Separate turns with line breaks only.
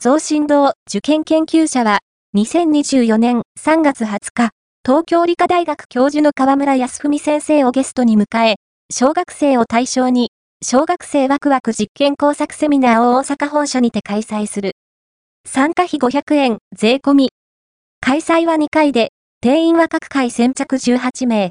増進堂受験研究者は、2024年3月20日、東京理科大学教授の河村康文先生をゲストに迎え、小学生を対象に、小学生ワクワク実験工作セミナーを大阪本社にて開催する。参加費500円、税込み。開催は2回で、定員は各回先着18名。